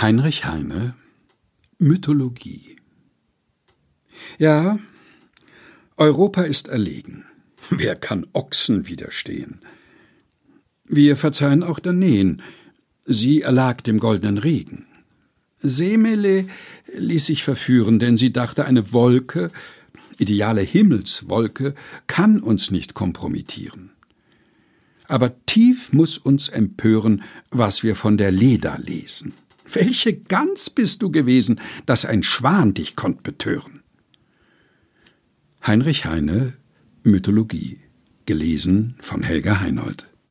Heinrich Heine Mythologie Ja, Europa ist erlegen. Wer kann Ochsen widerstehen? Wir verzeihen auch Daneen. Sie erlag dem goldenen Regen. Semele ließ sich verführen, denn sie dachte, eine Wolke, ideale Himmelswolke, kann uns nicht kompromittieren. Aber tief muss uns empören, was wir von der Leda lesen. Welche Gans bist du gewesen, dass ein Schwan dich konnt betören? Heinrich Heine Mythologie gelesen von Helga Heinold